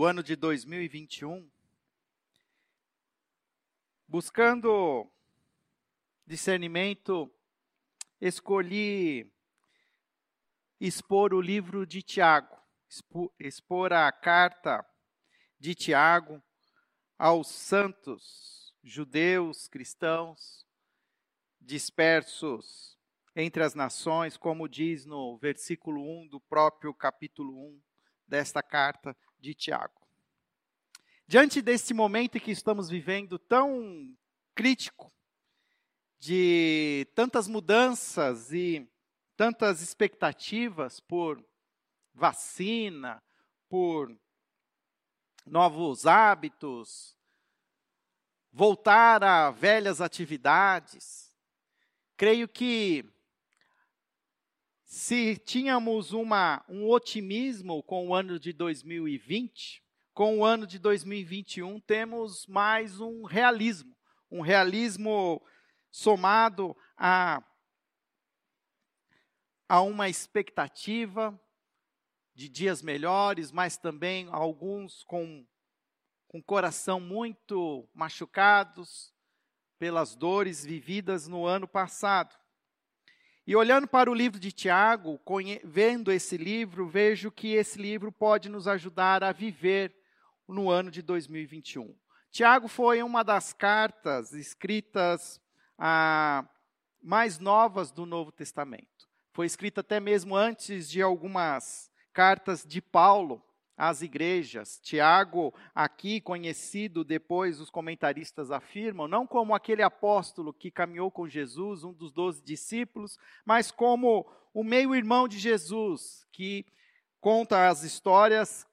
do ano de 2021, buscando discernimento, escolhi expor o livro de Tiago, expor a carta de Tiago aos santos judeus, cristãos, dispersos entre as nações, como diz no versículo 1 do próprio capítulo 1 desta carta de Tiago. Diante desse momento que estamos vivendo tão crítico, de tantas mudanças e tantas expectativas por vacina, por novos hábitos, voltar a velhas atividades. Creio que se tínhamos uma, um otimismo com o ano de 2020, com o ano de 2021 temos mais um realismo, um realismo somado a, a uma expectativa de dias melhores, mas também alguns com, com coração muito machucados pelas dores vividas no ano passado. E olhando para o livro de Tiago, vendo esse livro, vejo que esse livro pode nos ajudar a viver no ano de 2021. Tiago foi uma das cartas escritas ah, mais novas do Novo Testamento. Foi escrita até mesmo antes de algumas cartas de Paulo às igrejas. Tiago, aqui conhecido, depois os comentaristas afirmam, não como aquele apóstolo que caminhou com Jesus, um dos doze discípulos, mas como o meio-irmão de Jesus, que conta as histórias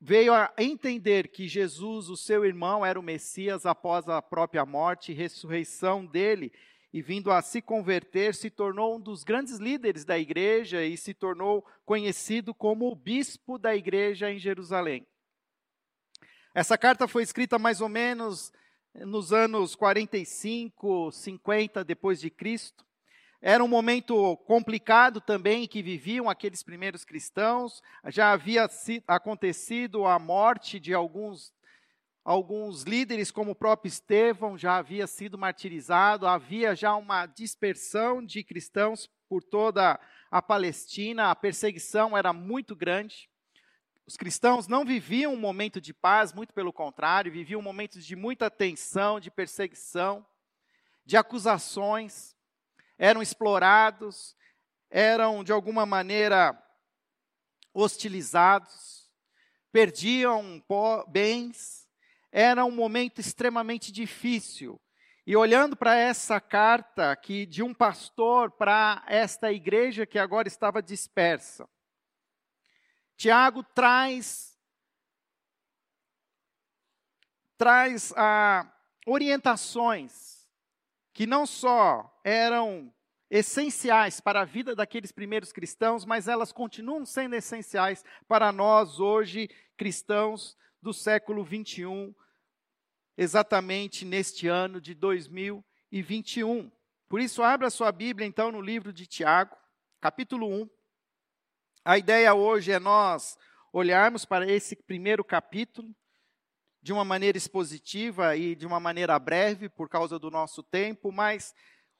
veio a entender que Jesus, o seu irmão, era o Messias após a própria morte e ressurreição dele, e vindo a se converter, se tornou um dos grandes líderes da igreja e se tornou conhecido como o bispo da igreja em Jerusalém. Essa carta foi escrita mais ou menos nos anos 45, 50 depois de Cristo. Era um momento complicado também que viviam aqueles primeiros cristãos. Já havia acontecido a morte de alguns alguns líderes, como o próprio Estevão, já havia sido martirizado, havia já uma dispersão de cristãos por toda a Palestina, a perseguição era muito grande. Os cristãos não viviam um momento de paz, muito pelo contrário, viviam momentos de muita tensão, de perseguição, de acusações eram explorados, eram de alguma maneira hostilizados, perdiam bens, era um momento extremamente difícil. E olhando para essa carta aqui de um pastor para esta igreja que agora estava dispersa, Tiago traz traz ah, orientações que não só eram essenciais para a vida daqueles primeiros cristãos, mas elas continuam sendo essenciais para nós hoje, cristãos do século 21, exatamente neste ano de 2021. Por isso, abra sua Bíblia então no livro de Tiago, capítulo 1. A ideia hoje é nós olharmos para esse primeiro capítulo de uma maneira expositiva e de uma maneira breve, por causa do nosso tempo, mas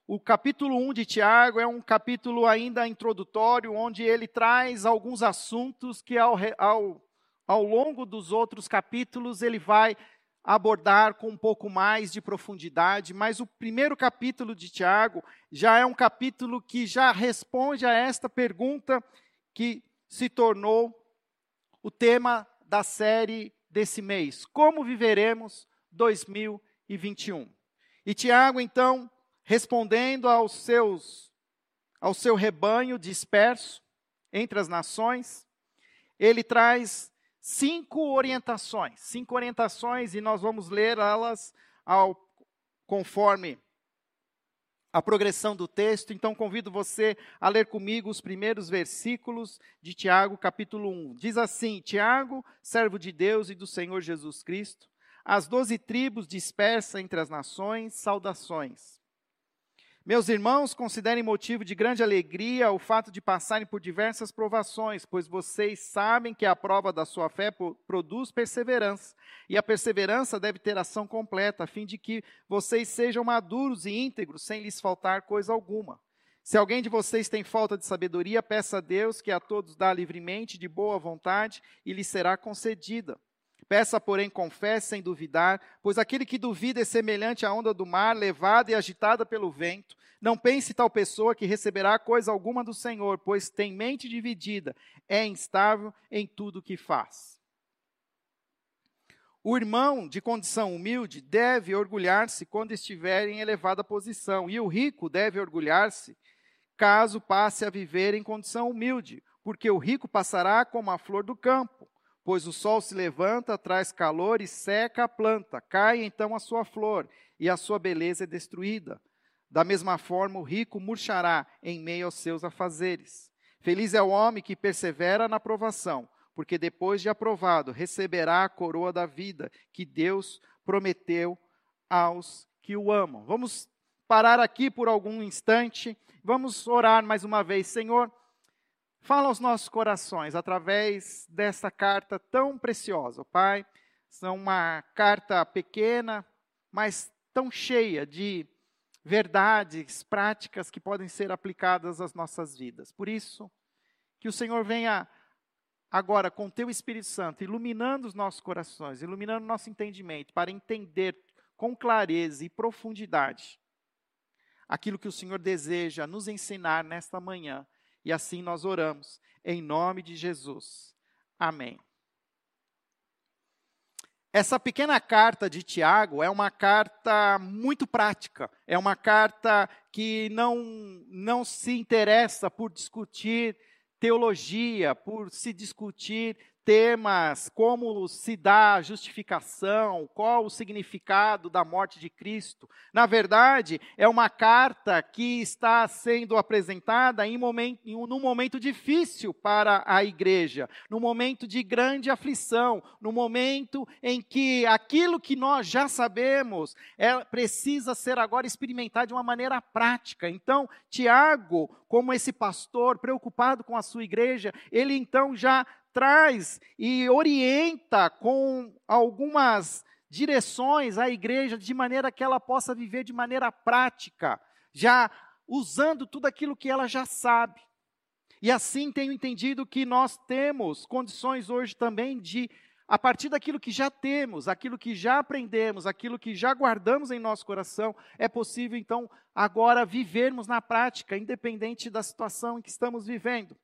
o capítulo 1 de Tiago é um capítulo ainda introdutório, onde ele traz alguns assuntos que, ao, ao, ao longo dos outros capítulos, ele vai abordar com um pouco mais de profundidade, mas o primeiro capítulo de Tiago já é um capítulo que já responde a esta pergunta que se tornou o tema da série desse mês. Como viveremos 2021? E Tiago, então, respondendo aos seus, ao seu rebanho disperso entre as nações, ele traz cinco orientações, cinco orientações, e nós vamos ler elas ao, conforme a progressão do texto, então convido você a ler comigo os primeiros versículos de Tiago, capítulo 1. Diz assim: Tiago, servo de Deus e do Senhor Jesus Cristo, as doze tribos dispersas entre as nações, saudações. Meus irmãos, considerem motivo de grande alegria o fato de passarem por diversas provações, pois vocês sabem que a prova da sua fé produz perseverança. E a perseverança deve ter ação completa, a fim de que vocês sejam maduros e íntegros, sem lhes faltar coisa alguma. Se alguém de vocês tem falta de sabedoria, peça a Deus, que a todos dá livremente, de boa vontade, e lhe será concedida. Peça, porém, com fé, sem duvidar, pois aquele que duvida é semelhante à onda do mar, levada e agitada pelo vento. Não pense tal pessoa que receberá coisa alguma do Senhor, pois tem mente dividida, é instável em tudo o que faz. O irmão de condição humilde deve orgulhar-se quando estiver em elevada posição, e o rico deve orgulhar-se caso passe a viver em condição humilde, porque o rico passará como a flor do campo pois o sol se levanta, traz calor e seca a planta, cai então a sua flor, e a sua beleza é destruída. Da mesma forma, o rico murchará em meio aos seus afazeres. Feliz é o homem que persevera na provação, porque depois de aprovado receberá a coroa da vida que Deus prometeu aos que o amam. Vamos parar aqui por algum instante, vamos orar mais uma vez. Senhor, Fala aos nossos corações através dessa carta tão preciosa, Pai. São uma carta pequena, mas tão cheia de verdades práticas que podem ser aplicadas às nossas vidas. Por isso, que o Senhor venha agora com teu Espírito Santo, iluminando os nossos corações, iluminando o nosso entendimento, para entender com clareza e profundidade aquilo que o Senhor deseja nos ensinar nesta manhã e assim nós oramos, em nome de Jesus. Amém. Essa pequena carta de Tiago é uma carta muito prática, é uma carta que não, não se interessa por discutir teologia, por se discutir temas como se dá a justificação, qual o significado da morte de Cristo. Na verdade, é uma carta que está sendo apresentada em, momento, em um, num momento difícil para a igreja, num momento de grande aflição, no momento em que aquilo que nós já sabemos é, precisa ser agora experimentado de uma maneira prática. Então, Tiago, como esse pastor preocupado com a sua igreja, ele então já traz e orienta com algumas direções à igreja de maneira que ela possa viver de maneira prática, já usando tudo aquilo que ela já sabe. E assim tenho entendido que nós temos condições hoje também de, a partir daquilo que já temos, aquilo que já aprendemos, aquilo que já guardamos em nosso coração, é possível então agora vivermos na prática, independente da situação em que estamos vivendo.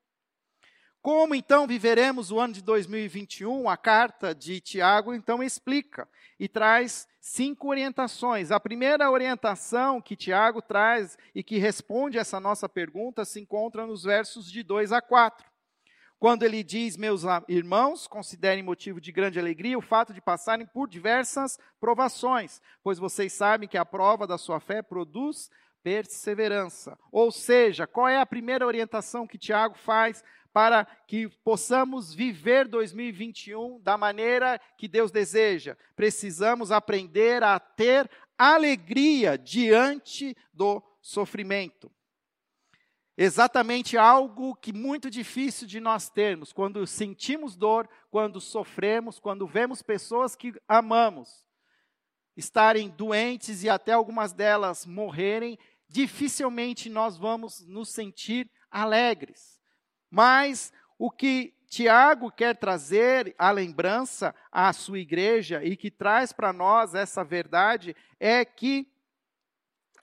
Como então viveremos o ano de 2021? A carta de Tiago então explica e traz cinco orientações. A primeira orientação que Tiago traz e que responde essa nossa pergunta se encontra nos versos de 2 a 4. Quando ele diz: Meus irmãos, considerem motivo de grande alegria o fato de passarem por diversas provações, pois vocês sabem que a prova da sua fé produz perseverança. Ou seja, qual é a primeira orientação que Tiago faz para que possamos viver 2021 da maneira que Deus deseja. Precisamos aprender a ter alegria diante do sofrimento. Exatamente algo que muito difícil de nós termos, quando sentimos dor, quando sofremos, quando vemos pessoas que amamos estarem doentes e até algumas delas morrerem, dificilmente nós vamos nos sentir alegres. Mas o que Tiago quer trazer a lembrança à sua igreja e que traz para nós essa verdade é que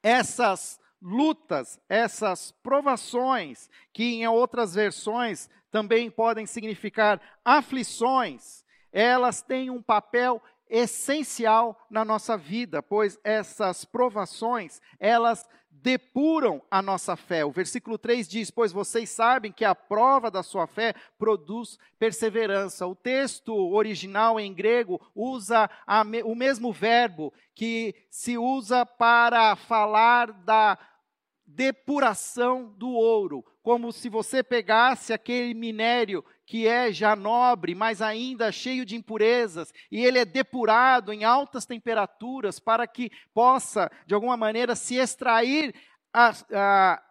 essas lutas, essas provações, que em outras versões também podem significar aflições, elas têm um papel essencial na nossa vida, pois essas provações, elas depuram a nossa fé. O versículo 3 diz: Pois vocês sabem que a prova da sua fé produz perseverança. O texto original em grego usa me, o mesmo verbo que se usa para falar da depuração do ouro, como se você pegasse aquele minério que é já nobre, mas ainda cheio de impurezas, e ele é depurado em altas temperaturas para que possa, de alguma maneira, se extrair a, a,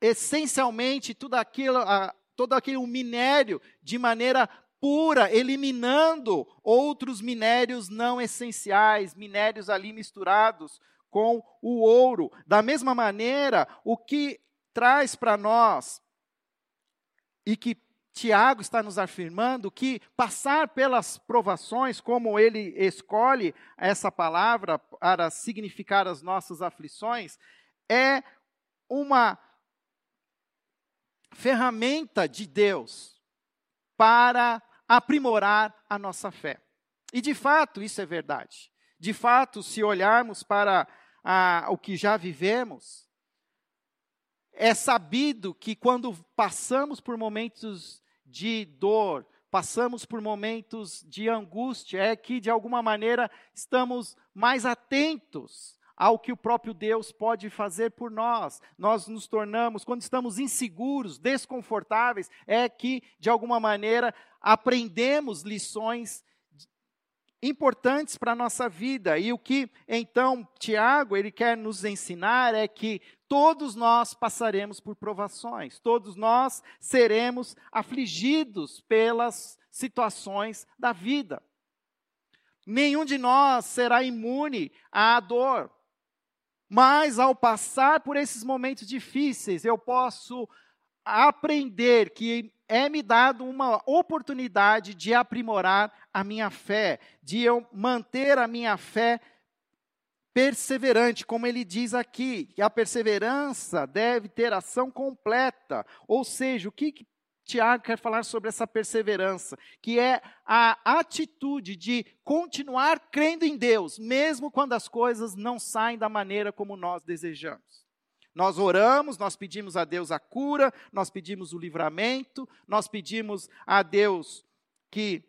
essencialmente tudo aquilo, a, todo aquele minério de maneira pura, eliminando outros minérios não essenciais, minérios ali misturados com o ouro. Da mesma maneira, o que traz para nós e que Tiago está nos afirmando que passar pelas provações, como ele escolhe essa palavra para significar as nossas aflições, é uma ferramenta de Deus para aprimorar a nossa fé. E de fato, isso é verdade. De fato, se olharmos para a, o que já vivemos, é sabido que quando passamos por momentos de dor, passamos por momentos de angústia, é que de alguma maneira estamos mais atentos ao que o próprio Deus pode fazer por nós. Nós nos tornamos, quando estamos inseguros, desconfortáveis, é que de alguma maneira aprendemos lições importantes para a nossa vida. E o que então Tiago ele quer nos ensinar é que todos nós passaremos por provações, todos nós seremos afligidos pelas situações da vida. Nenhum de nós será imune à dor. Mas ao passar por esses momentos difíceis, eu posso aprender que é me dado uma oportunidade de aprimorar a minha fé, de eu manter a minha fé perseverante, como ele diz aqui, que a perseverança deve ter ação completa. Ou seja, o que, que Tiago quer falar sobre essa perseverança, que é a atitude de continuar crendo em Deus, mesmo quando as coisas não saem da maneira como nós desejamos. Nós oramos, nós pedimos a Deus a cura, nós pedimos o livramento, nós pedimos a Deus que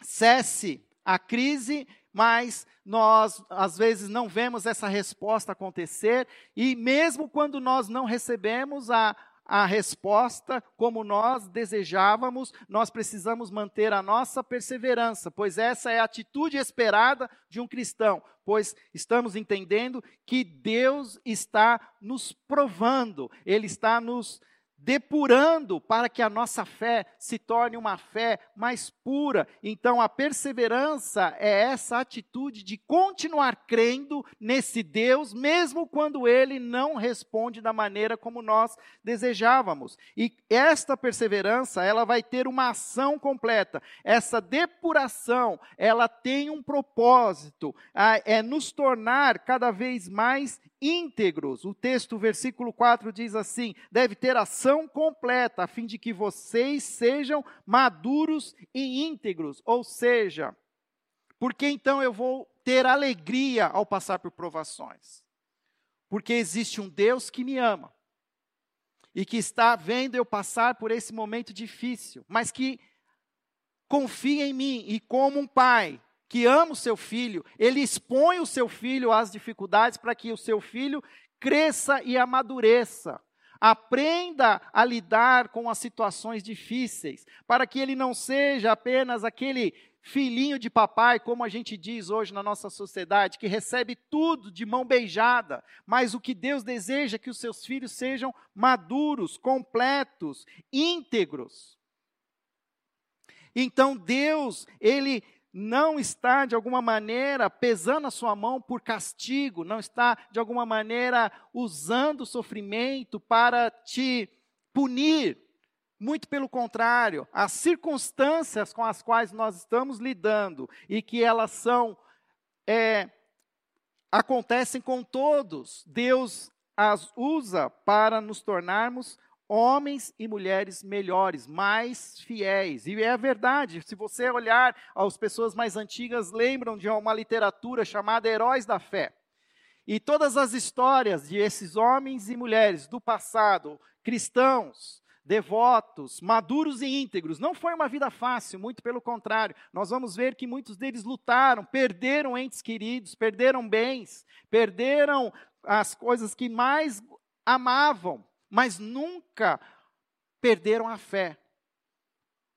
cesse a crise, mas nós às vezes não vemos essa resposta acontecer, e mesmo quando nós não recebemos a, a resposta como nós desejávamos, nós precisamos manter a nossa perseverança, pois essa é a atitude esperada de um cristão, pois estamos entendendo que Deus está nos provando, Ele está nos depurando para que a nossa fé se torne uma fé mais pura. Então, a perseverança é essa atitude de continuar crendo nesse Deus, mesmo quando ele não responde da maneira como nós desejávamos. E esta perseverança, ela vai ter uma ação completa. Essa depuração, ela tem um propósito, é nos tornar cada vez mais íntegros. O texto, versículo 4 diz assim: deve ter ação completa, a fim de que vocês sejam maduros e íntegros. Ou seja, porque então eu vou ter alegria ao passar por provações? Porque existe um Deus que me ama e que está vendo eu passar por esse momento difícil, mas que confia em mim e como um pai que ama o seu filho, ele expõe o seu filho às dificuldades para que o seu filho cresça e amadureça. Aprenda a lidar com as situações difíceis, para que ele não seja apenas aquele filhinho de papai, como a gente diz hoje na nossa sociedade, que recebe tudo de mão beijada, mas o que Deus deseja é que os seus filhos sejam maduros, completos, íntegros. Então Deus, ele não está de alguma maneira pesando a sua mão por castigo, não está de alguma maneira usando o sofrimento para te punir. Muito pelo contrário, as circunstâncias com as quais nós estamos lidando e que elas são é, acontecem com todos, Deus as usa para nos tornarmos homens e mulheres melhores, mais fiéis. E é verdade, se você olhar, as pessoas mais antigas lembram de uma literatura chamada Heróis da Fé. E todas as histórias de esses homens e mulheres do passado, cristãos, devotos, maduros e íntegros, não foi uma vida fácil, muito pelo contrário. Nós vamos ver que muitos deles lutaram, perderam entes queridos, perderam bens, perderam as coisas que mais amavam mas nunca perderam a fé.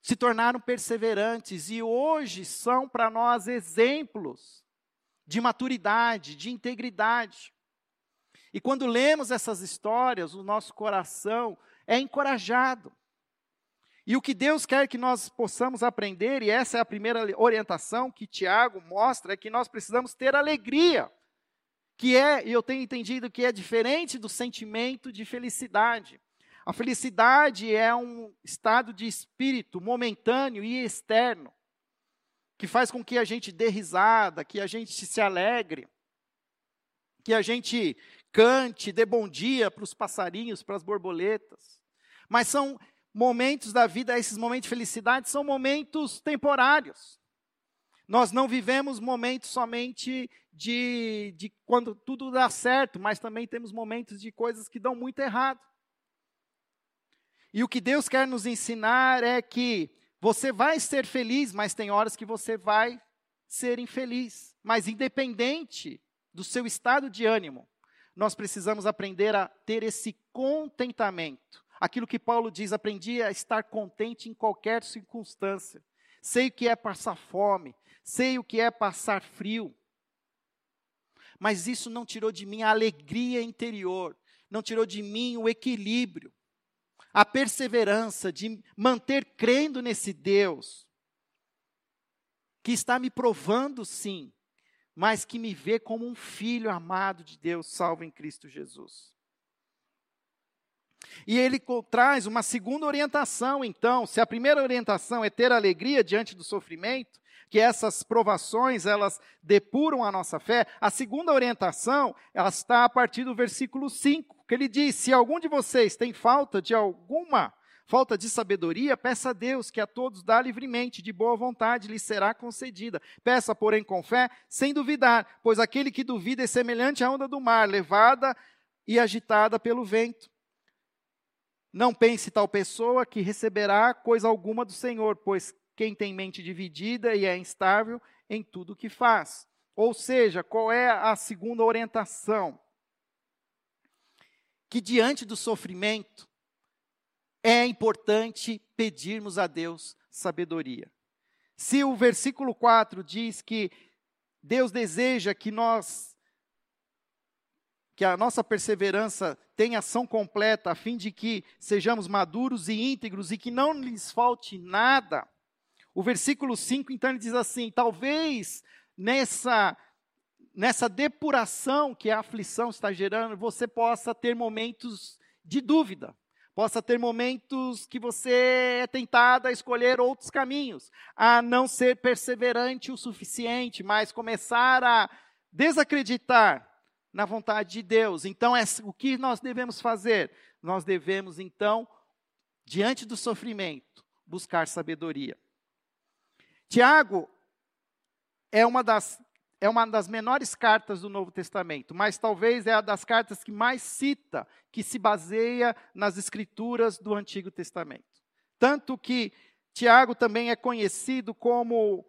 Se tornaram perseverantes e hoje são para nós exemplos de maturidade, de integridade. E quando lemos essas histórias, o nosso coração é encorajado. E o que Deus quer que nós possamos aprender, e essa é a primeira orientação que Tiago mostra, é que nós precisamos ter alegria, que é, e eu tenho entendido que é diferente do sentimento de felicidade. A felicidade é um estado de espírito momentâneo e externo, que faz com que a gente dê risada, que a gente se alegre, que a gente cante, dê bom dia para os passarinhos, para as borboletas. Mas são momentos da vida, esses momentos de felicidade são momentos temporários. Nós não vivemos momentos somente de, de quando tudo dá certo, mas também temos momentos de coisas que dão muito errado. E o que Deus quer nos ensinar é que você vai ser feliz, mas tem horas que você vai ser infeliz. Mas independente do seu estado de ânimo, nós precisamos aprender a ter esse contentamento. Aquilo que Paulo diz, aprendi a estar contente em qualquer circunstância. Sei o que é passar fome, sei o que é passar frio. Mas isso não tirou de mim a alegria interior, não tirou de mim o equilíbrio, a perseverança de manter crendo nesse Deus, que está me provando sim, mas que me vê como um filho amado de Deus, salvo em Cristo Jesus. E ele traz uma segunda orientação, então, se a primeira orientação é ter alegria diante do sofrimento, que essas provações, elas depuram a nossa fé, a segunda orientação, ela está a partir do versículo 5, que ele diz: "Se algum de vocês tem falta de alguma falta de sabedoria, peça a Deus, que a todos dá livremente, de boa vontade lhe será concedida. Peça, porém, com fé, sem duvidar, pois aquele que duvida é semelhante à onda do mar, levada e agitada pelo vento. Não pense tal pessoa que receberá coisa alguma do Senhor, pois quem tem mente dividida e é instável em tudo o que faz. Ou seja, qual é a segunda orientação? Que diante do sofrimento é importante pedirmos a Deus sabedoria. Se o versículo 4 diz que Deus deseja que nós que a nossa perseverança tenha ação completa, a fim de que sejamos maduros e íntegros e que não lhes falte nada. O versículo 5, então, ele diz assim: talvez nessa, nessa depuração que a aflição está gerando, você possa ter momentos de dúvida, possa ter momentos que você é tentado a escolher outros caminhos, a não ser perseverante o suficiente, mas começar a desacreditar na vontade de Deus. Então, é, o que nós devemos fazer? Nós devemos, então, diante do sofrimento, buscar sabedoria. Tiago é uma das, é uma das menores cartas do Novo Testamento, mas talvez é a das cartas que mais cita, que se baseia nas escrituras do Antigo Testamento. Tanto que Tiago também é conhecido como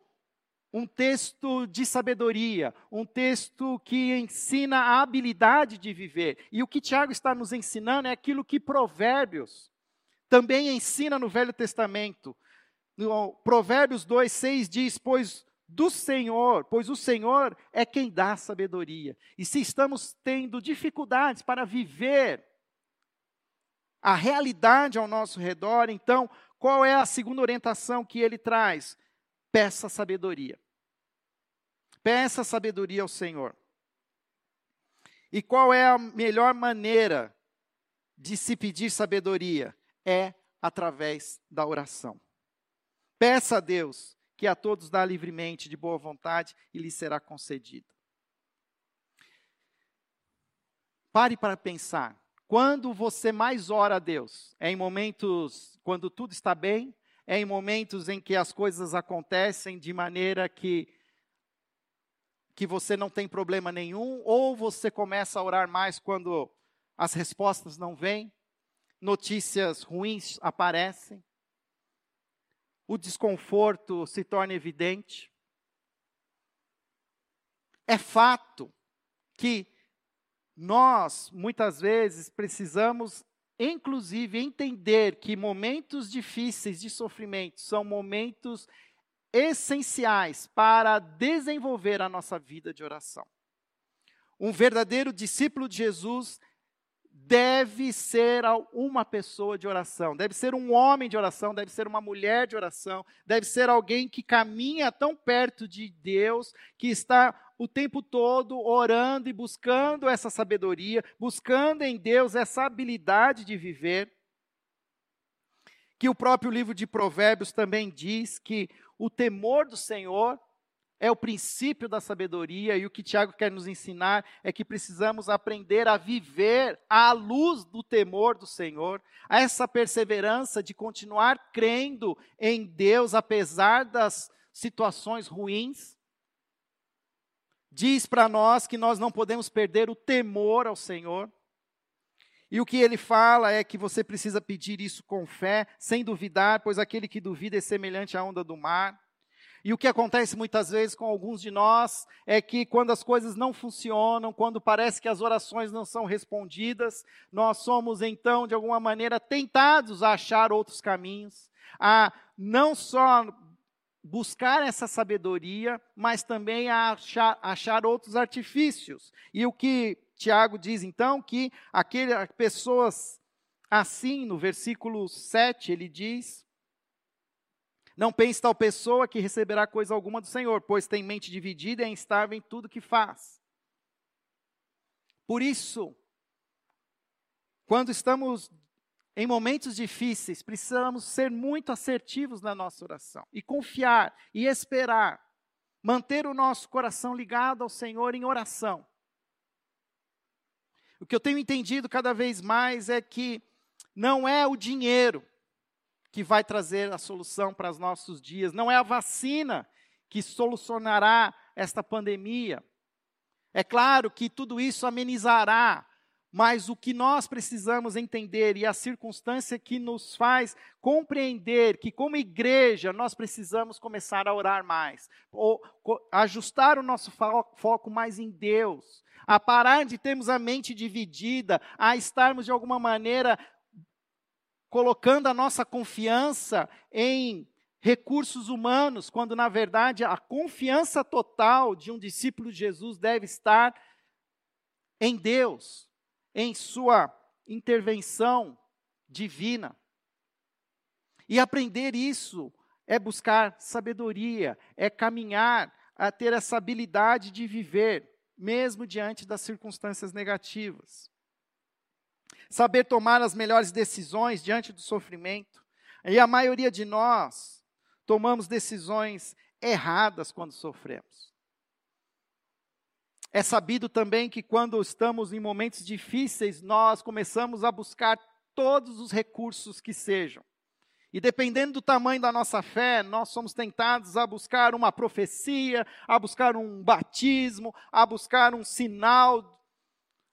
um texto de sabedoria, um texto que ensina a habilidade de viver. E o que Tiago está nos ensinando é aquilo que Provérbios também ensina no Velho Testamento. Provérbios 2, 6 diz: Pois do Senhor, pois o Senhor é quem dá sabedoria. E se estamos tendo dificuldades para viver a realidade ao nosso redor, então, qual é a segunda orientação que ele traz? Peça sabedoria. Peça sabedoria ao Senhor. E qual é a melhor maneira de se pedir sabedoria? É através da oração. Peça a Deus, que a todos dá livremente, de boa vontade, e lhe será concedido. Pare para pensar. Quando você mais ora a Deus? É em momentos quando tudo está bem? É em momentos em que as coisas acontecem de maneira que que você não tem problema nenhum, ou você começa a orar mais quando as respostas não vêm, notícias ruins aparecem, o desconforto se torna evidente. É fato que nós, muitas vezes, precisamos, inclusive, entender que momentos difíceis de sofrimento são momentos essenciais para desenvolver a nossa vida de oração. Um verdadeiro discípulo de Jesus deve ser uma pessoa de oração, deve ser um homem de oração, deve ser uma mulher de oração, deve ser alguém que caminha tão perto de Deus, que está o tempo todo orando e buscando essa sabedoria, buscando em Deus essa habilidade de viver. Que o próprio livro de Provérbios também diz que o temor do Senhor é o princípio da sabedoria, e o que Tiago quer nos ensinar é que precisamos aprender a viver à luz do temor do Senhor, a essa perseverança de continuar crendo em Deus apesar das situações ruins. Diz para nós que nós não podemos perder o temor ao Senhor. E o que ele fala é que você precisa pedir isso com fé, sem duvidar, pois aquele que duvida é semelhante à onda do mar. E o que acontece muitas vezes com alguns de nós é que quando as coisas não funcionam, quando parece que as orações não são respondidas, nós somos então, de alguma maneira, tentados a achar outros caminhos, a não só buscar essa sabedoria, mas também a achar, achar outros artifícios. E o que Tiago diz então, que aquelas pessoas assim, no versículo 7, ele diz não pense tal pessoa que receberá coisa alguma do Senhor, pois tem mente dividida e é instável em tudo que faz. Por isso, quando estamos em momentos difíceis, precisamos ser muito assertivos na nossa oração e confiar e esperar, manter o nosso coração ligado ao Senhor em oração. O que eu tenho entendido cada vez mais é que não é o dinheiro que vai trazer a solução para os nossos dias, não é a vacina que solucionará esta pandemia. É claro que tudo isso amenizará, mas o que nós precisamos entender e a circunstância que nos faz compreender que, como igreja, nós precisamos começar a orar mais, ou ajustar o nosso foco mais em Deus, a parar de termos a mente dividida, a estarmos de alguma maneira colocando a nossa confiança em recursos humanos, quando na verdade a confiança total de um discípulo de Jesus deve estar em Deus, em sua intervenção divina. E aprender isso é buscar sabedoria, é caminhar a ter essa habilidade de viver, mesmo diante das circunstâncias negativas saber tomar as melhores decisões diante do sofrimento. E a maioria de nós tomamos decisões erradas quando sofremos. É sabido também que quando estamos em momentos difíceis, nós começamos a buscar todos os recursos que sejam. E dependendo do tamanho da nossa fé, nós somos tentados a buscar uma profecia, a buscar um batismo, a buscar um sinal,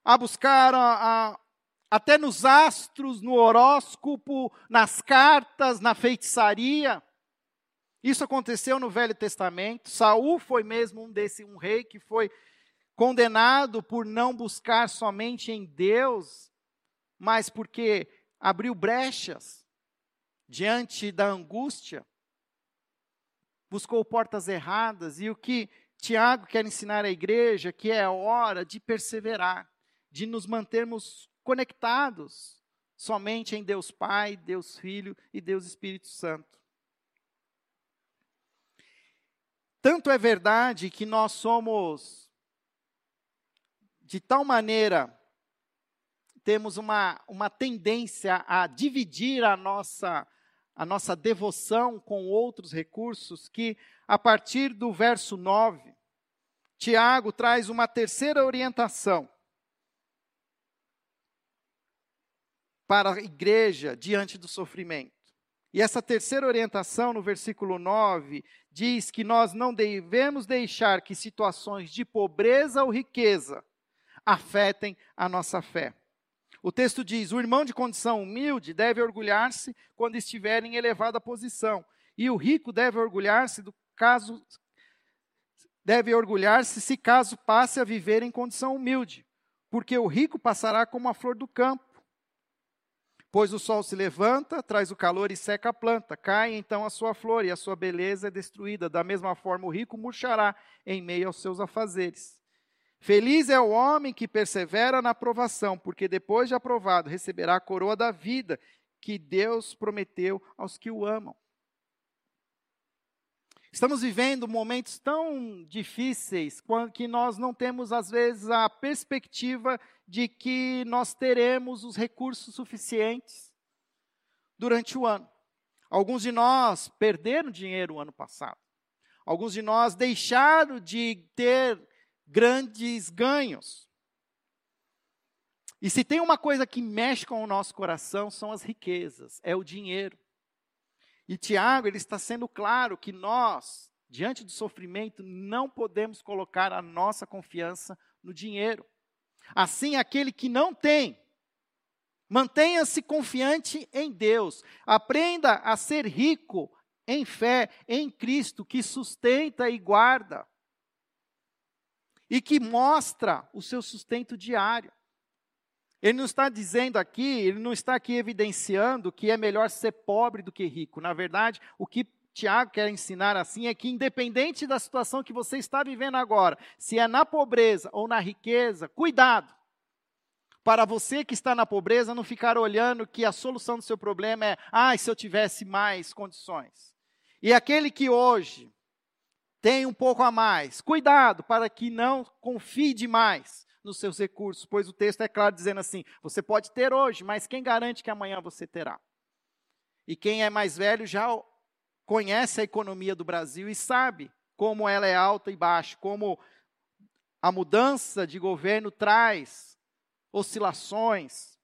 a buscar a, a, até nos astros, no horóscopo, nas cartas, na feitiçaria. Isso aconteceu no Velho Testamento. Saul foi mesmo um desse um rei que foi condenado por não buscar somente em Deus, mas porque abriu brechas diante da angústia, buscou portas erradas e o que Tiago quer ensinar à igreja que é hora de perseverar, de nos mantermos conectados somente em Deus Pai, Deus Filho e Deus Espírito Santo. Tanto é verdade que nós somos, de tal maneira, temos uma, uma tendência a dividir a nossa, a nossa devoção com outros recursos, que a partir do verso 9, Tiago traz uma terceira orientação para a igreja diante do sofrimento. E essa terceira orientação, no versículo 9, diz que nós não devemos deixar que situações de pobreza ou riqueza afetem a nossa fé. O texto diz: o irmão de condição humilde deve orgulhar-se quando estiver em elevada posição, e o rico deve orgulhar-se do caso deve orgulhar-se se caso passe a viver em condição humilde, porque o rico passará como a flor do campo Pois o sol se levanta, traz o calor e seca a planta. Cai então a sua flor e a sua beleza é destruída. Da mesma forma, o rico murchará em meio aos seus afazeres. Feliz é o homem que persevera na aprovação, porque depois de aprovado receberá a coroa da vida que Deus prometeu aos que o amam. Estamos vivendo momentos tão difíceis que nós não temos, às vezes, a perspectiva de que nós teremos os recursos suficientes durante o ano. Alguns de nós perderam dinheiro o ano passado. Alguns de nós deixaram de ter grandes ganhos. E se tem uma coisa que mexe com o nosso coração, são as riquezas, é o dinheiro. E Tiago, ele está sendo claro que nós, diante do sofrimento, não podemos colocar a nossa confiança no dinheiro. Assim, aquele que não tem, mantenha-se confiante em Deus. Aprenda a ser rico em fé em Cristo, que sustenta e guarda. E que mostra o seu sustento diário. Ele não está dizendo aqui, ele não está aqui evidenciando que é melhor ser pobre do que rico. Na verdade, o que Tiago quer ensinar assim é que, independente da situação que você está vivendo agora, se é na pobreza ou na riqueza, cuidado. Para você que está na pobreza, não ficar olhando que a solução do seu problema é, ah, se eu tivesse mais condições. E aquele que hoje tem um pouco a mais, cuidado para que não confie demais nos seus recursos, pois o texto é claro dizendo assim: você pode ter hoje, mas quem garante que amanhã você terá? E quem é mais velho já conhece a economia do Brasil e sabe como ela é alta e baixa, como a mudança de governo traz oscilações,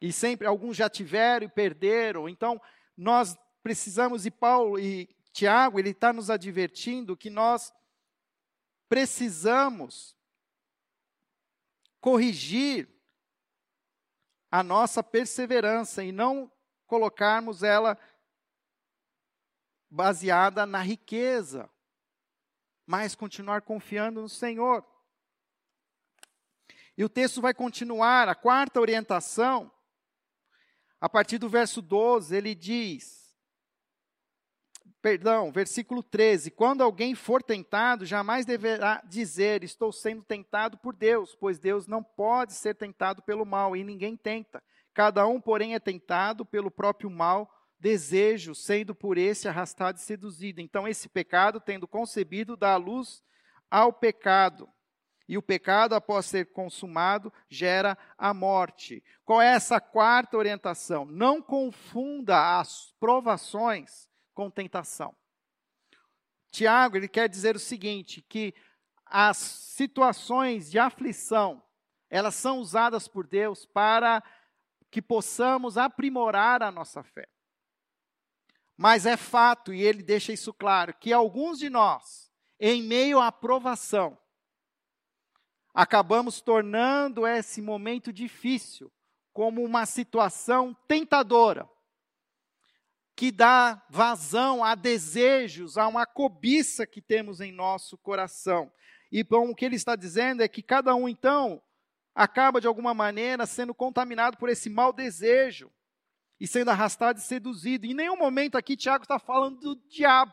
e sempre alguns já tiveram e perderam. Então, nós precisamos, e Paulo e Tiago, ele está nos advertindo que nós precisamos corrigir a nossa perseverança e não colocarmos ela baseada na riqueza, mas continuar confiando no Senhor. E o texto vai continuar, a quarta orientação, a partir do verso 12, ele diz: perdão, versículo 13: Quando alguém for tentado, jamais deverá dizer, estou sendo tentado por Deus, pois Deus não pode ser tentado pelo mal, e ninguém tenta. Cada um, porém, é tentado pelo próprio mal, desejo, sendo por esse arrastado e seduzido. Então, esse pecado, tendo concebido, dá luz ao pecado. E o pecado, após ser consumado, gera a morte. Qual é essa quarta orientação? Não confunda as provações com tentação. Tiago, ele quer dizer o seguinte, que as situações de aflição, elas são usadas por Deus para que possamos aprimorar a nossa fé. Mas é fato, e ele deixa isso claro, que alguns de nós, em meio à aprovação, acabamos tornando esse momento difícil como uma situação tentadora que dá vazão a desejos, a uma cobiça que temos em nosso coração. E bom, o que ele está dizendo é que cada um, então, acaba de alguma maneira sendo contaminado por esse mau desejo e sendo arrastado e seduzido. Em nenhum momento aqui Tiago está falando do diabo.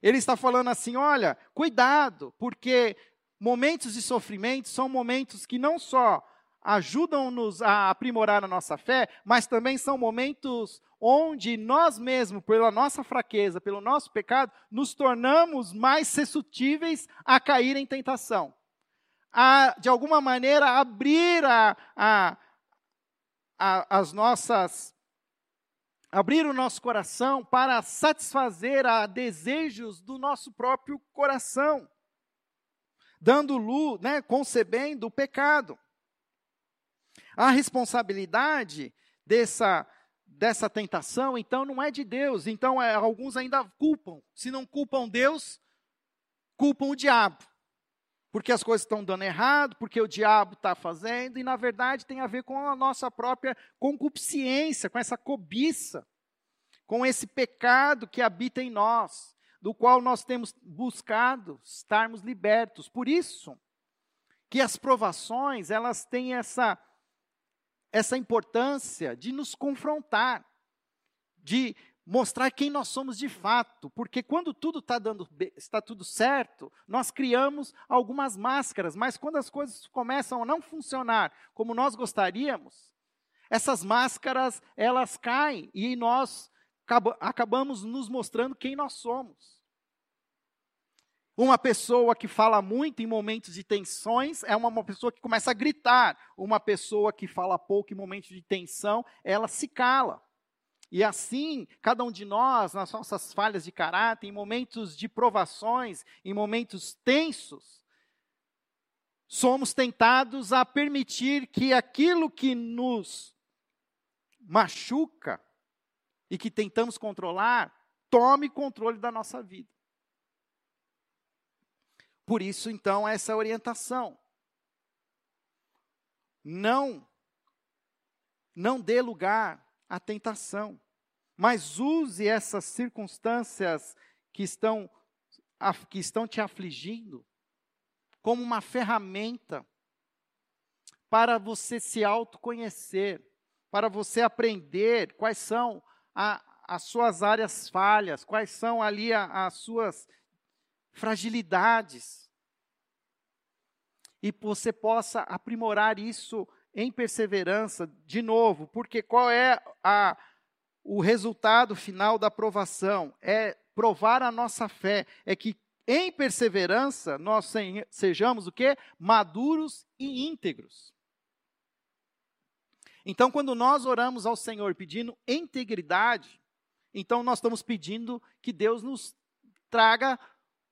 Ele está falando assim: olha, cuidado, porque momentos de sofrimento são momentos que não só ajudam-nos a aprimorar a nossa fé, mas também são momentos onde nós mesmos, pela nossa fraqueza, pelo nosso pecado, nos tornamos mais suscetíveis a cair em tentação. A, de alguma maneira, abrir a, a, a, as nossas. abrir o nosso coração para satisfazer a desejos do nosso próprio coração, dando luz, né, concebendo o pecado. A responsabilidade dessa, dessa tentação, então, não é de Deus. Então, é, alguns ainda culpam. Se não culpam Deus, culpam o diabo. Porque as coisas estão dando errado, porque o diabo está fazendo, e na verdade tem a ver com a nossa própria concupiscência, com essa cobiça, com esse pecado que habita em nós, do qual nós temos buscado estarmos libertos. Por isso que as provações, elas têm essa essa importância de nos confrontar, de mostrar quem nós somos de fato, porque quando tudo tá dando, está tudo certo, nós criamos algumas máscaras, mas quando as coisas começam a não funcionar como nós gostaríamos, essas máscaras elas caem e nós acabamos nos mostrando quem nós somos. Uma pessoa que fala muito em momentos de tensões é uma pessoa que começa a gritar. Uma pessoa que fala pouco em momentos de tensão, ela se cala. E assim, cada um de nós, nas nossas falhas de caráter, em momentos de provações, em momentos tensos, somos tentados a permitir que aquilo que nos machuca e que tentamos controlar, tome controle da nossa vida. Por isso, então, essa orientação. Não não dê lugar à tentação mas use essas circunstâncias que estão, que estão te afligindo como uma ferramenta para você se autoconhecer, para você aprender quais são a, as suas áreas falhas, quais são ali a, as suas fragilidades. E você possa aprimorar isso em perseverança, de novo, porque qual é a, o resultado final da provação, é provar a nossa fé, é que em perseverança nós sejamos o quê? Maduros e íntegros. Então, quando nós oramos ao Senhor pedindo integridade, então nós estamos pedindo que Deus nos traga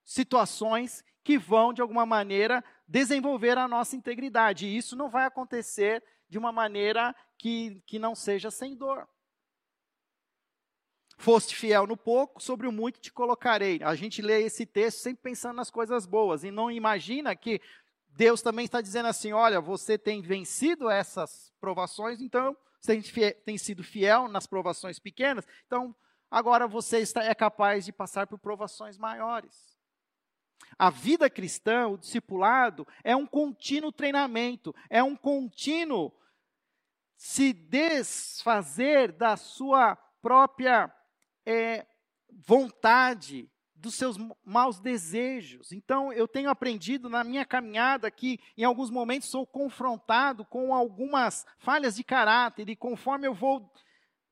situações que vão, de alguma maneira, desenvolver a nossa integridade. E isso não vai acontecer de uma maneira que, que não seja sem dor. Foste fiel no pouco, sobre o muito te colocarei. A gente lê esse texto sempre pensando nas coisas boas e não imagina que Deus também está dizendo assim: olha, você tem vencido essas provações, então você tem sido fiel nas provações pequenas, então agora você está, é capaz de passar por provações maiores. A vida cristã, o discipulado, é um contínuo treinamento, é um contínuo se desfazer da sua própria é, vontade, dos seus maus desejos. Então, eu tenho aprendido na minha caminhada que, em alguns momentos, sou confrontado com algumas falhas de caráter, e conforme eu vou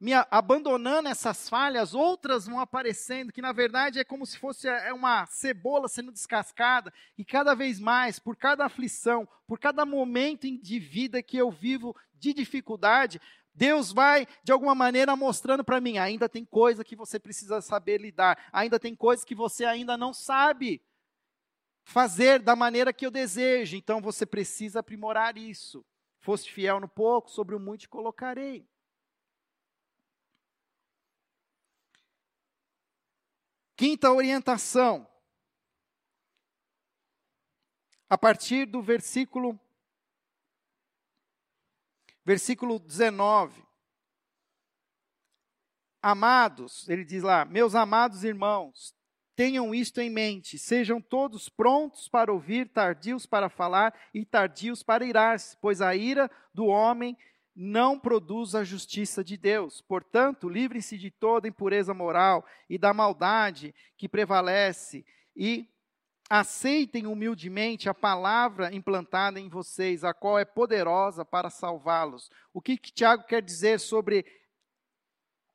me abandonando essas falhas, outras vão aparecendo, que na verdade é como se fosse é, uma cebola sendo descascada, e cada vez mais, por cada aflição, por cada momento de vida que eu vivo de dificuldade, Deus vai, de alguma maneira, mostrando para mim: ainda tem coisa que você precisa saber lidar, ainda tem coisas que você ainda não sabe fazer da maneira que eu desejo, então você precisa aprimorar isso. Foste fiel no pouco, sobre o muito te colocarei. Quinta orientação. A partir do versículo versículo 19. Amados, ele diz lá, meus amados irmãos, tenham isto em mente, sejam todos prontos para ouvir, tardios para falar e tardios para irar-se, pois a ira do homem não produz a justiça de Deus. Portanto, livrem-se de toda impureza moral e da maldade que prevalece e aceitem humildemente a palavra implantada em vocês, a qual é poderosa para salvá-los. O que, que Tiago quer dizer sobre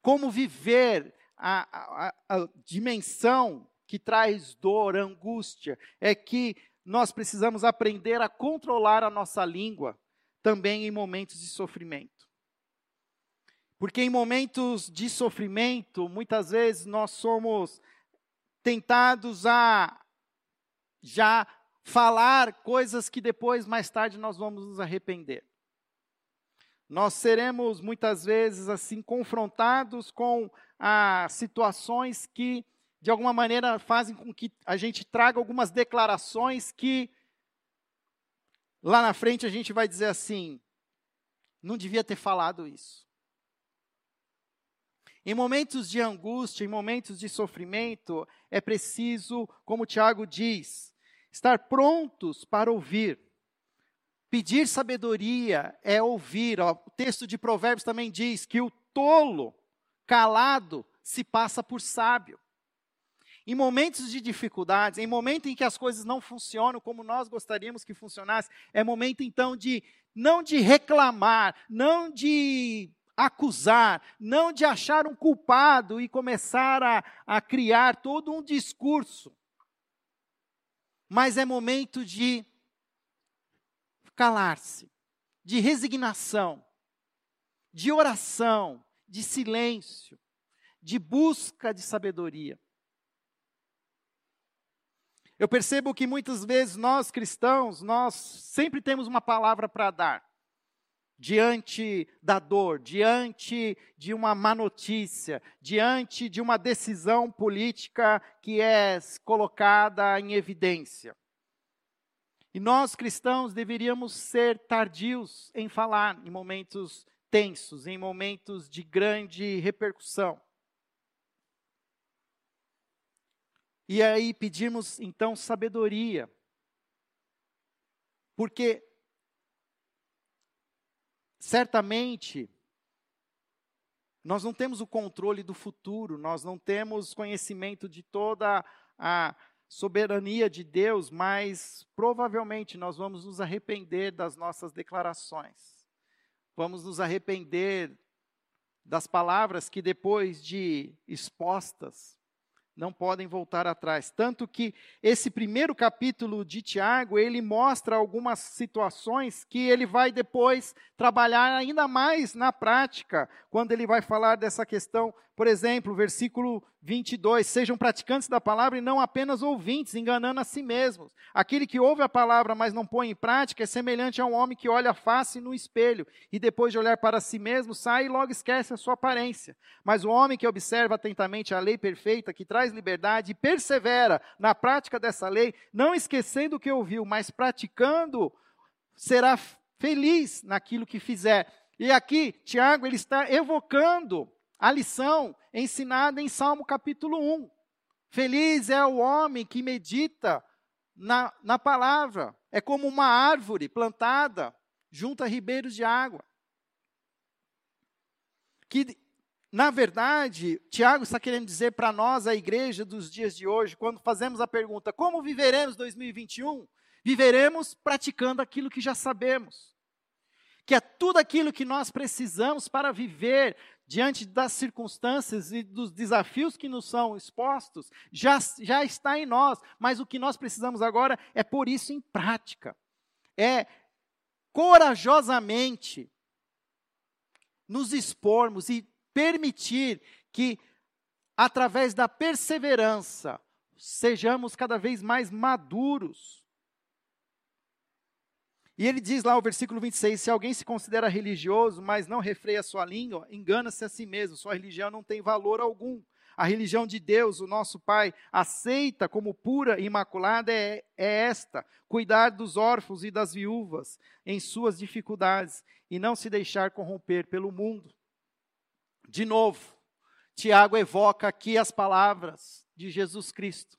como viver a, a, a dimensão que traz dor, angústia? É que nós precisamos aprender a controlar a nossa língua também em momentos de sofrimento. Porque em momentos de sofrimento, muitas vezes nós somos tentados a já falar coisas que depois, mais tarde, nós vamos nos arrepender. Nós seremos muitas vezes assim confrontados com ah, situações que, de alguma maneira, fazem com que a gente traga algumas declarações que lá na frente a gente vai dizer assim: não devia ter falado isso. Em momentos de angústia, em momentos de sofrimento, é preciso, como Tiago diz, Estar prontos para ouvir. Pedir sabedoria é ouvir. O texto de Provérbios também diz que o tolo, calado, se passa por sábio. Em momentos de dificuldades, em momentos em que as coisas não funcionam como nós gostaríamos que funcionasse, é momento então de não de reclamar, não de acusar, não de achar um culpado e começar a, a criar todo um discurso, mas é momento de calar-se, de resignação, de oração, de silêncio, de busca de sabedoria. Eu percebo que muitas vezes nós cristãos, nós sempre temos uma palavra para dar. Diante da dor, diante de uma má notícia, diante de uma decisão política que é colocada em evidência. E nós cristãos deveríamos ser tardios em falar em momentos tensos, em momentos de grande repercussão. E aí pedimos então sabedoria. Porque certamente nós não temos o controle do futuro, nós não temos conhecimento de toda a soberania de Deus, mas provavelmente nós vamos nos arrepender das nossas declarações. Vamos nos arrepender das palavras que depois de expostas não podem voltar atrás. Tanto que esse primeiro capítulo de Tiago, ele mostra algumas situações que ele vai depois trabalhar ainda mais na prática, quando ele vai falar dessa questão por exemplo, versículo 22, sejam praticantes da palavra e não apenas ouvintes, enganando a si mesmos. Aquele que ouve a palavra, mas não põe em prática, é semelhante a um homem que olha a face no espelho e depois de olhar para si mesmo, sai e logo esquece a sua aparência. Mas o homem que observa atentamente a lei perfeita, que traz liberdade e persevera na prática dessa lei, não esquecendo o que ouviu, mas praticando, será feliz naquilo que fizer. E aqui, Tiago, ele está evocando a lição ensinada em Salmo capítulo 1. Feliz é o homem que medita na, na palavra. É como uma árvore plantada junto a ribeiros de água. Que, na verdade, Tiago está querendo dizer para nós, a igreja dos dias de hoje, quando fazemos a pergunta: como viveremos 2021? Viveremos praticando aquilo que já sabemos. Que é tudo aquilo que nós precisamos para viver diante das circunstâncias e dos desafios que nos são expostos, já, já está em nós, mas o que nós precisamos agora é pôr isso em prática. É corajosamente nos expormos e permitir que, através da perseverança, sejamos cada vez mais maduros e ele diz lá o versículo 26: Se alguém se considera religioso, mas não refreia sua língua, engana-se a si mesmo, sua religião não tem valor algum. A religião de Deus, o nosso Pai, aceita como pura e imaculada é, é esta: cuidar dos órfãos e das viúvas em suas dificuldades e não se deixar corromper pelo mundo. De novo, Tiago evoca aqui as palavras de Jesus Cristo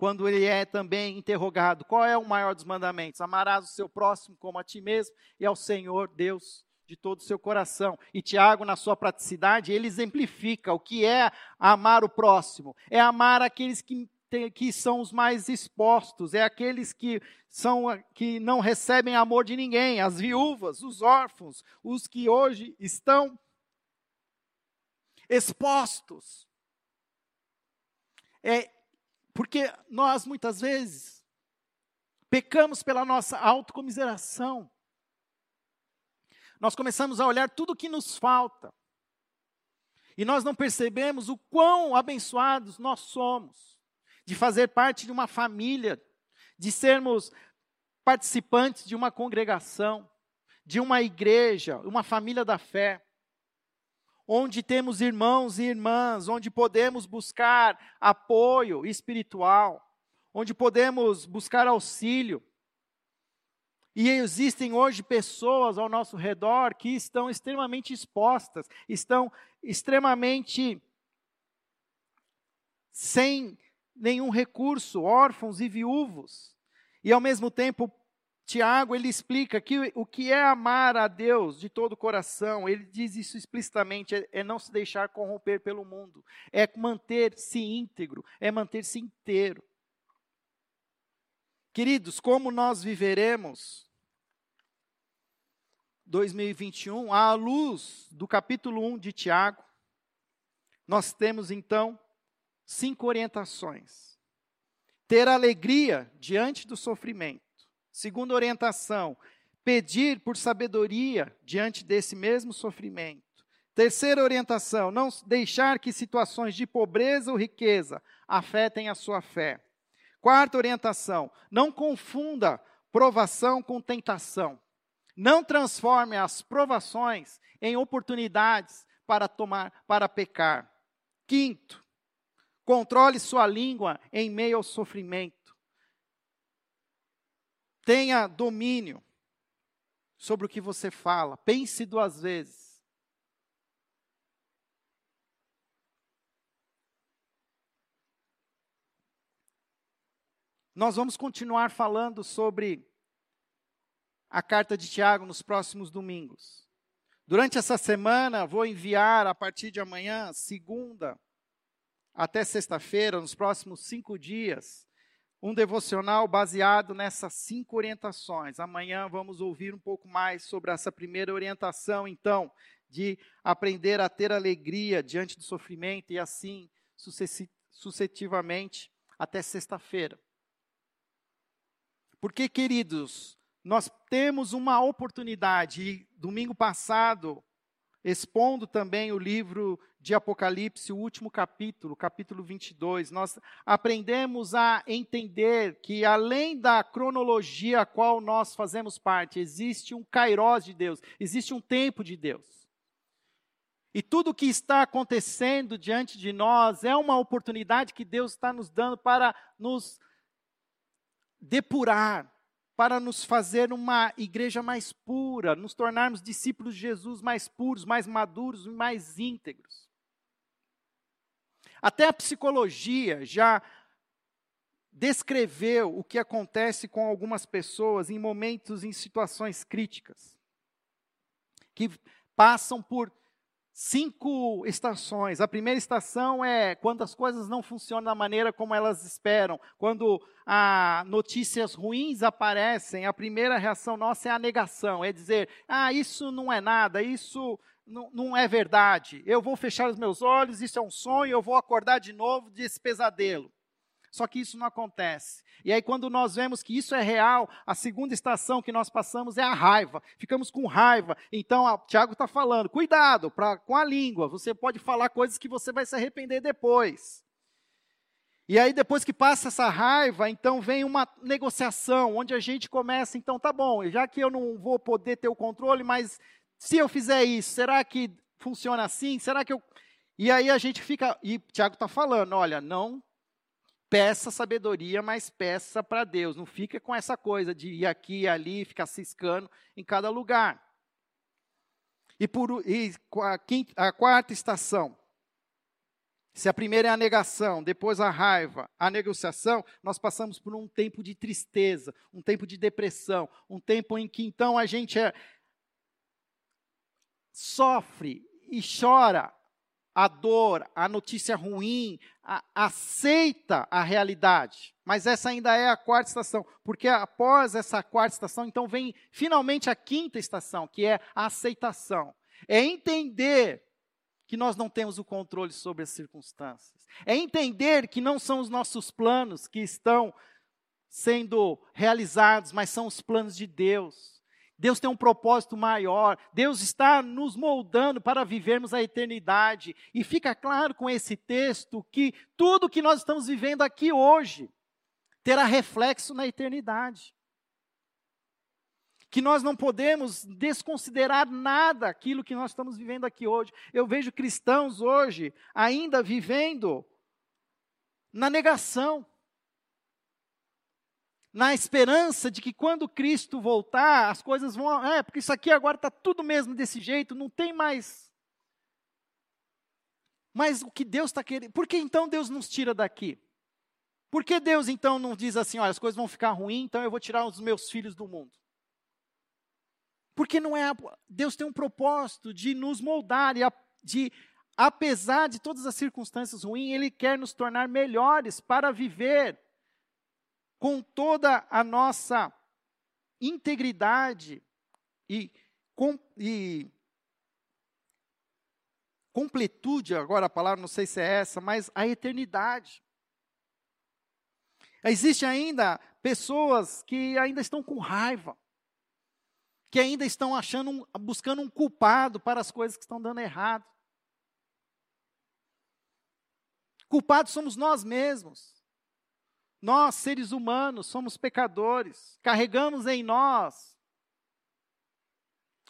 quando ele é também interrogado: qual é o maior dos mandamentos? Amarás o seu próximo como a ti mesmo e ao Senhor Deus de todo o seu coração. E Tiago, na sua praticidade, ele exemplifica o que é amar o próximo: é amar aqueles que que são os mais expostos, é aqueles que são que não recebem amor de ninguém, as viúvas, os órfãos, os que hoje estão expostos. É porque nós muitas vezes pecamos pela nossa autocomiseração. Nós começamos a olhar tudo o que nos falta. E nós não percebemos o quão abençoados nós somos de fazer parte de uma família, de sermos participantes de uma congregação, de uma igreja, uma família da fé onde temos irmãos e irmãs, onde podemos buscar apoio espiritual, onde podemos buscar auxílio. E existem hoje pessoas ao nosso redor que estão extremamente expostas, estão extremamente sem nenhum recurso, órfãos e viúvos. E ao mesmo tempo, Tiago, ele explica que o que é amar a Deus de todo o coração, ele diz isso explicitamente, é, é não se deixar corromper pelo mundo, é manter-se íntegro, é manter-se inteiro. Queridos, como nós viveremos 2021 à luz do capítulo 1 de Tiago, nós temos então cinco orientações. Ter alegria diante do sofrimento Segunda orientação, pedir por sabedoria diante desse mesmo sofrimento. Terceira orientação, não deixar que situações de pobreza ou riqueza afetem a sua fé. Quarta orientação, não confunda provação com tentação. Não transforme as provações em oportunidades para tomar para pecar. Quinto, controle sua língua em meio ao sofrimento. Tenha domínio sobre o que você fala. Pense duas vezes. Nós vamos continuar falando sobre a carta de Tiago nos próximos domingos. Durante essa semana, vou enviar a partir de amanhã, segunda, até sexta-feira, nos próximos cinco dias, um devocional baseado nessas cinco orientações. Amanhã vamos ouvir um pouco mais sobre essa primeira orientação, então, de aprender a ter alegria diante do sofrimento e assim sucessivamente até sexta-feira. Porque, queridos, nós temos uma oportunidade, e domingo passado, expondo também o livro de Apocalipse, o último capítulo, capítulo 22, nós aprendemos a entender que além da cronologia a qual nós fazemos parte, existe um kairós de Deus, existe um tempo de Deus. E tudo o que está acontecendo diante de nós é uma oportunidade que Deus está nos dando para nos depurar, para nos fazer uma igreja mais pura, nos tornarmos discípulos de Jesus mais puros, mais maduros e mais íntegros. Até a psicologia já descreveu o que acontece com algumas pessoas em momentos, em situações críticas, que passam por cinco estações. A primeira estação é quando as coisas não funcionam da maneira como elas esperam. Quando ah, notícias ruins aparecem, a primeira reação nossa é a negação, é dizer: ah, isso não é nada, isso não, não é verdade. Eu vou fechar os meus olhos, isso é um sonho, eu vou acordar de novo desse pesadelo. Só que isso não acontece. E aí, quando nós vemos que isso é real, a segunda estação que nós passamos é a raiva. Ficamos com raiva. Então, o Tiago está falando: cuidado pra, com a língua. Você pode falar coisas que você vai se arrepender depois. E aí, depois que passa essa raiva, então vem uma negociação, onde a gente começa, então, tá bom, já que eu não vou poder ter o controle, mas se eu fizer isso, será que funciona assim? Será que eu. E aí a gente fica. E Tiago está falando: olha, não peça sabedoria, mas peça para Deus. Não fica com essa coisa de ir aqui e ali, ficar ciscando em cada lugar. E, por, e a, quinta, a quarta estação. Se a primeira é a negação, depois a raiva, a negociação, nós passamos por um tempo de tristeza, um tempo de depressão, um tempo em que então a gente é, sofre e chora a dor, a notícia ruim, a, aceita a realidade. Mas essa ainda é a quarta estação, porque após essa quarta estação, então vem finalmente a quinta estação, que é a aceitação. É entender que nós não temos o controle sobre as circunstâncias. É entender que não são os nossos planos que estão sendo realizados, mas são os planos de Deus. Deus tem um propósito maior. Deus está nos moldando para vivermos a eternidade. E fica claro com esse texto que tudo que nós estamos vivendo aqui hoje terá reflexo na eternidade. Que nós não podemos desconsiderar nada aquilo que nós estamos vivendo aqui hoje. Eu vejo cristãos hoje ainda vivendo na negação na esperança de que quando Cristo voltar, as coisas vão. É, porque isso aqui agora está tudo mesmo desse jeito, não tem mais. Mas o que Deus está querendo. Por que então Deus nos tira daqui? Por que Deus então não diz assim, olha, as coisas vão ficar ruins, então eu vou tirar os meus filhos do mundo? Porque não é Deus tem um propósito de nos moldar e de apesar de todas as circunstâncias ruins, ele quer nos tornar melhores para viver com toda a nossa integridade e, com, e completude, agora a palavra não sei se é essa, mas a eternidade. Existem ainda pessoas que ainda estão com raiva, que ainda estão achando, buscando um culpado para as coisas que estão dando errado. Culpados somos nós mesmos. Nós, seres humanos, somos pecadores, carregamos em nós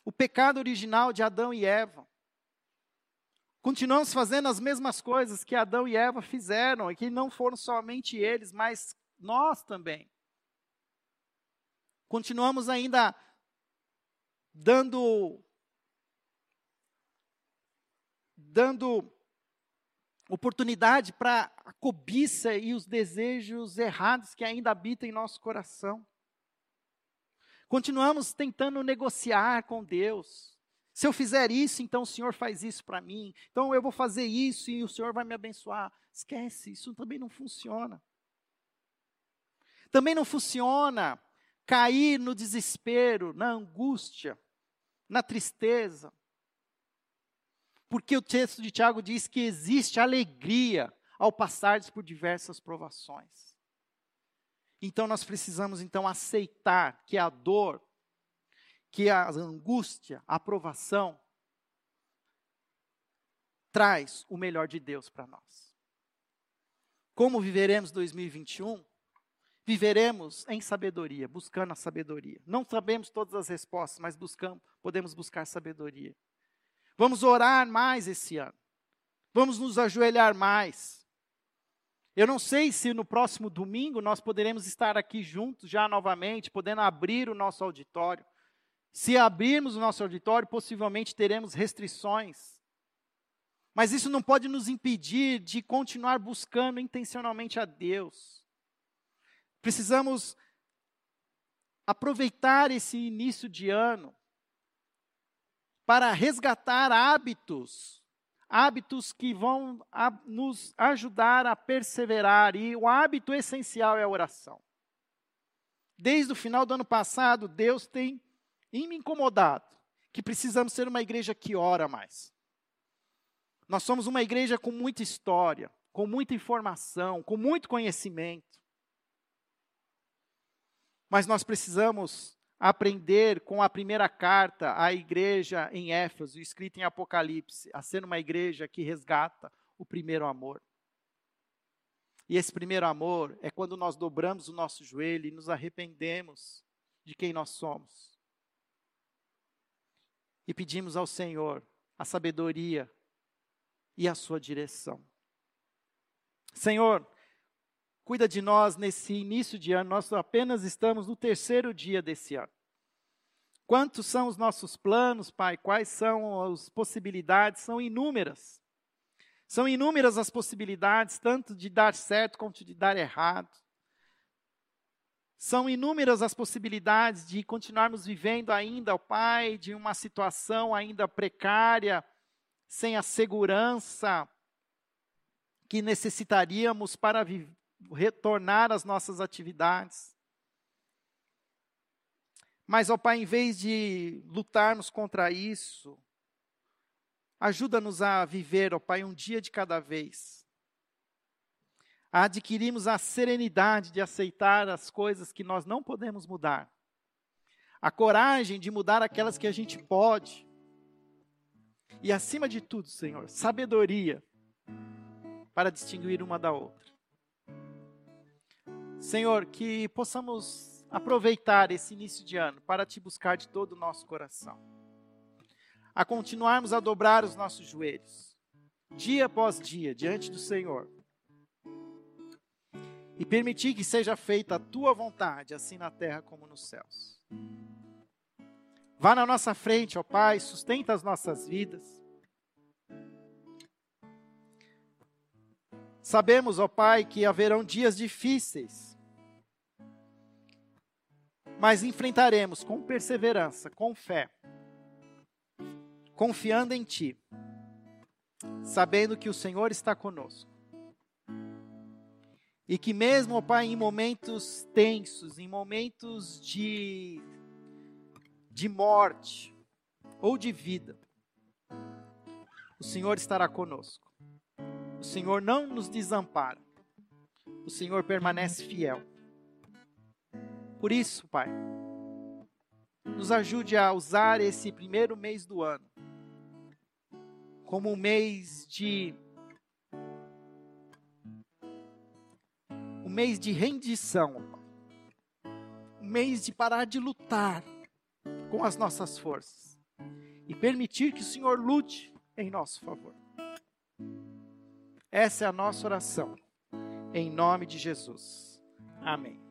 o pecado original de Adão e Eva. Continuamos fazendo as mesmas coisas que Adão e Eva fizeram, e que não foram somente eles, mas nós também. Continuamos ainda dando dando oportunidade para a cobiça e os desejos errados que ainda habitam em nosso coração. Continuamos tentando negociar com Deus. Se eu fizer isso, então o Senhor faz isso para mim. Então eu vou fazer isso e o Senhor vai me abençoar. Esquece, isso também não funciona. Também não funciona cair no desespero, na angústia, na tristeza. Porque o texto de Tiago diz que existe alegria ao passar por diversas provações. Então nós precisamos então aceitar que a dor, que a angústia, a provação traz o melhor de Deus para nós. Como viveremos 2021? Viveremos em sabedoria, buscando a sabedoria. Não sabemos todas as respostas, mas buscamos, podemos buscar sabedoria. Vamos orar mais esse ano. Vamos nos ajoelhar mais. Eu não sei se no próximo domingo nós poderemos estar aqui juntos já novamente, podendo abrir o nosso auditório. Se abrirmos o nosso auditório, possivelmente teremos restrições. Mas isso não pode nos impedir de continuar buscando intencionalmente a Deus. Precisamos aproveitar esse início de ano para resgatar hábitos, hábitos que vão a, nos ajudar a perseverar, e o hábito essencial é a oração. Desde o final do ano passado, Deus tem me incomodado que precisamos ser uma igreja que ora mais. Nós somos uma igreja com muita história, com muita informação, com muito conhecimento. Mas nós precisamos aprender com a primeira carta à igreja em Éfeso, escrita em Apocalipse, a ser uma igreja que resgata o primeiro amor. E esse primeiro amor é quando nós dobramos o nosso joelho e nos arrependemos de quem nós somos. E pedimos ao Senhor a sabedoria e a sua direção. Senhor, cuida de nós nesse início de ano. Nós apenas estamos no terceiro dia desse ano. Quantos são os nossos planos, Pai? Quais são as possibilidades? São inúmeras. São inúmeras as possibilidades, tanto de dar certo quanto de dar errado. São inúmeras as possibilidades de continuarmos vivendo ainda, Pai, de uma situação ainda precária, sem a segurança que necessitaríamos para retornar às nossas atividades. Mas, ó Pai, em vez de lutarmos contra isso, ajuda-nos a viver, ó Pai, um dia de cada vez. A adquirirmos a serenidade de aceitar as coisas que nós não podemos mudar. A coragem de mudar aquelas que a gente pode. E acima de tudo, Senhor, sabedoria para distinguir uma da outra. Senhor, que possamos aproveitar esse início de ano para te buscar de todo o nosso coração. A continuarmos a dobrar os nossos joelhos, dia após dia, diante do Senhor. E permitir que seja feita a tua vontade, assim na terra como nos céus. Vá na nossa frente, ó Pai, sustenta as nossas vidas. Sabemos, ó Pai, que haverão dias difíceis, mas enfrentaremos com perseverança, com fé, confiando em Ti, sabendo que o Senhor está conosco. E que mesmo, ó Pai, em momentos tensos, em momentos de, de morte ou de vida, o Senhor estará conosco. O Senhor não nos desampara. O Senhor permanece fiel. Por isso, Pai, nos ajude a usar esse primeiro mês do ano como um mês de um mês de rendição, um mês de parar de lutar com as nossas forças e permitir que o Senhor lute em nosso favor. Essa é a nossa oração. Em nome de Jesus. Amém.